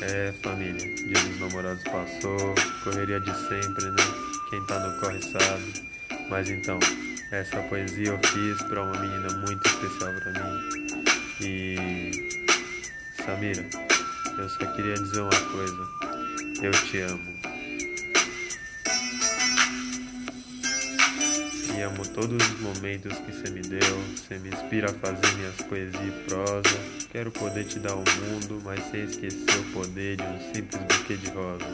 É, família, dia dos namorados passou, correria de sempre, né? Quem tá no corre sabe. Mas então, essa poesia eu fiz pra uma menina muito especial pra mim. E. Samira, eu só queria dizer uma coisa. Eu te amo. Amo todos os momentos que você me deu. Você me inspira a fazer minhas poesias e prosa. Quero poder te dar o mundo, mas sem esquecer o poder de um simples buquê de rosas.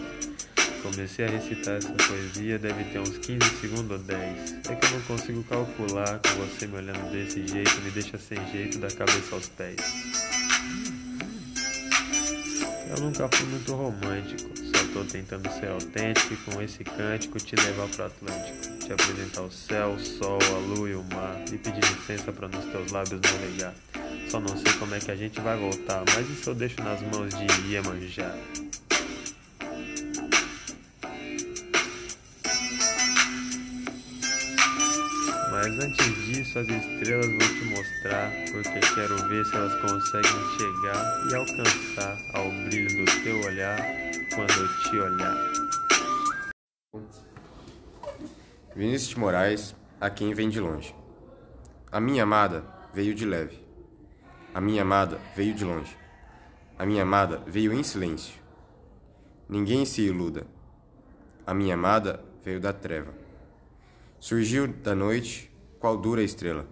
Comecei a recitar essa poesia, deve ter uns 15 segundos ou 10. É que eu não consigo calcular com você me olhando desse jeito, me deixa sem jeito da cabeça aos pés. Eu nunca fui muito romântico, só tô tentando ser autêntico e com esse cântico te levar pro Atlântico. Te apresentar o céu, o sol, a lua e o mar. E pedir licença pra nos teus lábios navegar. Só não sei como é que a gente vai voltar, mas isso eu deixo nas mãos de Iemanjá. Mas antes disso, as estrelas vou te mostrar, porque quero ver se elas conseguem chegar e alcançar ao brilho do teu olhar quando eu te olhar. Vinícius de Moraes, a quem vem de longe. A minha amada veio de leve. A minha amada veio de longe. A minha amada veio em silêncio. Ninguém se iluda. A minha amada veio da treva. Surgiu da noite, qual dura estrela.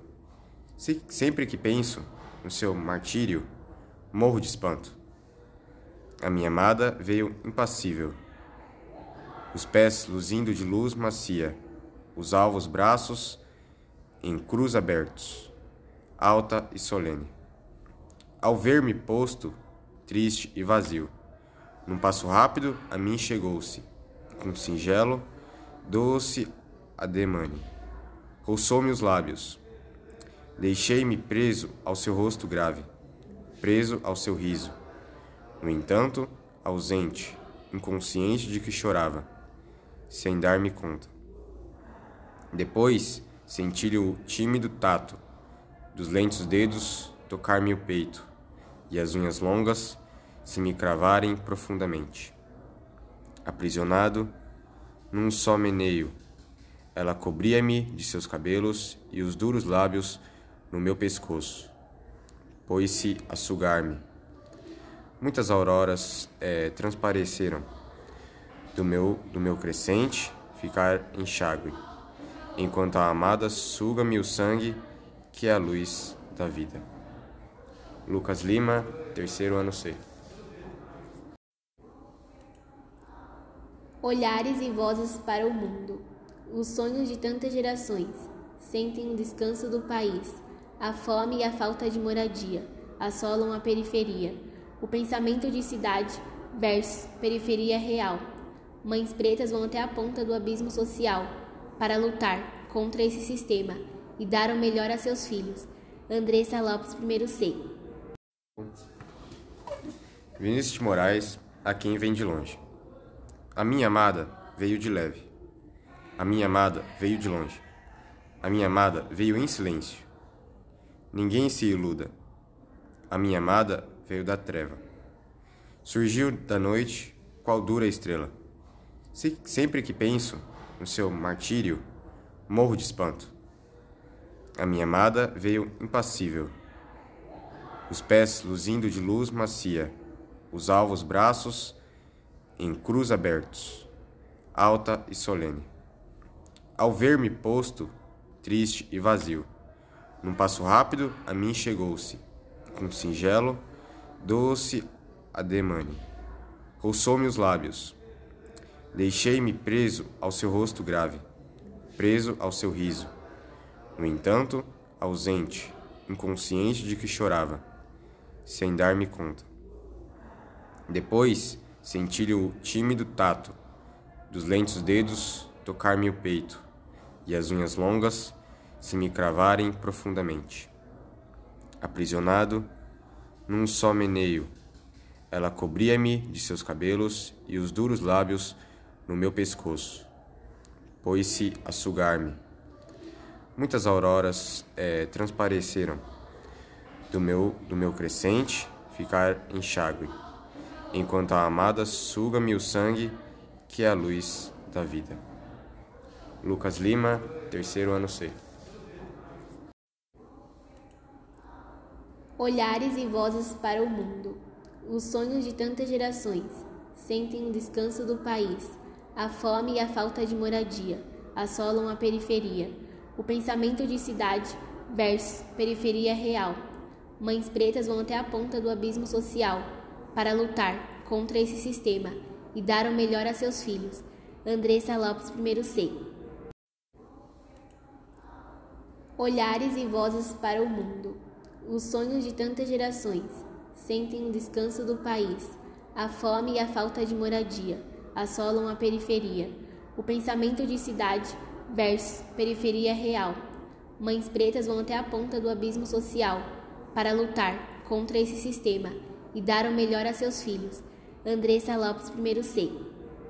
Se, sempre que penso no seu martírio, morro de espanto. A minha amada veio impassível, os pés luzindo de luz macia, os alvos braços em cruz abertos, alta e solene. Ao ver-me posto, triste e vazio, num passo rápido a mim chegou-se, com singelo, doce ademane. Roçou-me os lábios. Deixei-me preso ao seu rosto grave, preso ao seu riso. No entanto, ausente, inconsciente de que chorava, sem dar-me conta. Depois, senti-lhe o tímido tato dos lentos dedos tocar-me o peito e as unhas longas se me cravarem profundamente. Aprisionado num só meneio, ela cobria-me de seus cabelos e os duros lábios no meu pescoço. Pôs-se a sugar-me. Muitas auroras é, transpareceram do meu, do meu crescente ficar enxágue, enquanto a amada suga-me o sangue que é a luz da vida. Lucas Lima, terceiro ano C. Olhares e vozes para o mundo. Os sonhos de tantas gerações sentem o descanso do país. A fome e a falta de moradia assolam a periferia. O pensamento de cidade versus periferia real. Mães pretas vão até a ponta do abismo social para lutar contra esse sistema e dar o melhor a seus filhos. Andressa Lopes, primeiro C. Vinícius de Moraes, a quem vem de longe. A minha amada veio de leve. A minha amada veio de longe. A minha amada veio em silêncio. Ninguém se iluda. A minha amada veio da treva. Surgiu da noite, qual dura estrela. Se, sempre que penso no seu martírio, morro de espanto. A minha amada veio impassível, os pés luzindo de luz macia, os alvos braços em cruz abertos, alta e solene. Ao ver-me posto, triste e vazio, num passo rápido a mim chegou-se, com singelo, doce ademane. Roçou-me os lábios. Deixei-me preso ao seu rosto grave, preso ao seu riso. No entanto, ausente, inconsciente de que chorava, sem dar-me conta. Depois, senti-lhe o tímido tato dos lentos dedos tocar-me o peito e as unhas longas se me cravarem profundamente. Aprisionado num só meneio, ela cobria-me de seus cabelos e os duros lábios no meu pescoço. Pôs-se a sugar-me. Muitas auroras é, transpareceram do meu, do meu crescente ficar enxágue, enquanto a amada suga-me o sangue, que é a luz da vida. Lucas Lima, terceiro ano C. Olhares e vozes para o mundo. Os sonhos de tantas gerações sentem o descanso do país. A fome e a falta de moradia assolam a periferia. O pensamento de cidade versus periferia real. Mães pretas vão até a ponta do abismo social para lutar contra esse sistema e dar o melhor a seus filhos. Andressa Lopes, primeiro C. Olhares e vozes para o mundo. Os sonhos de tantas gerações sentem o descanso do país. A fome e a falta de moradia assolam a periferia. O pensamento de cidade versus periferia real. Mães pretas vão até a ponta do abismo social para lutar contra esse sistema e dar o melhor a seus filhos. Andressa Lopes, primeiro C.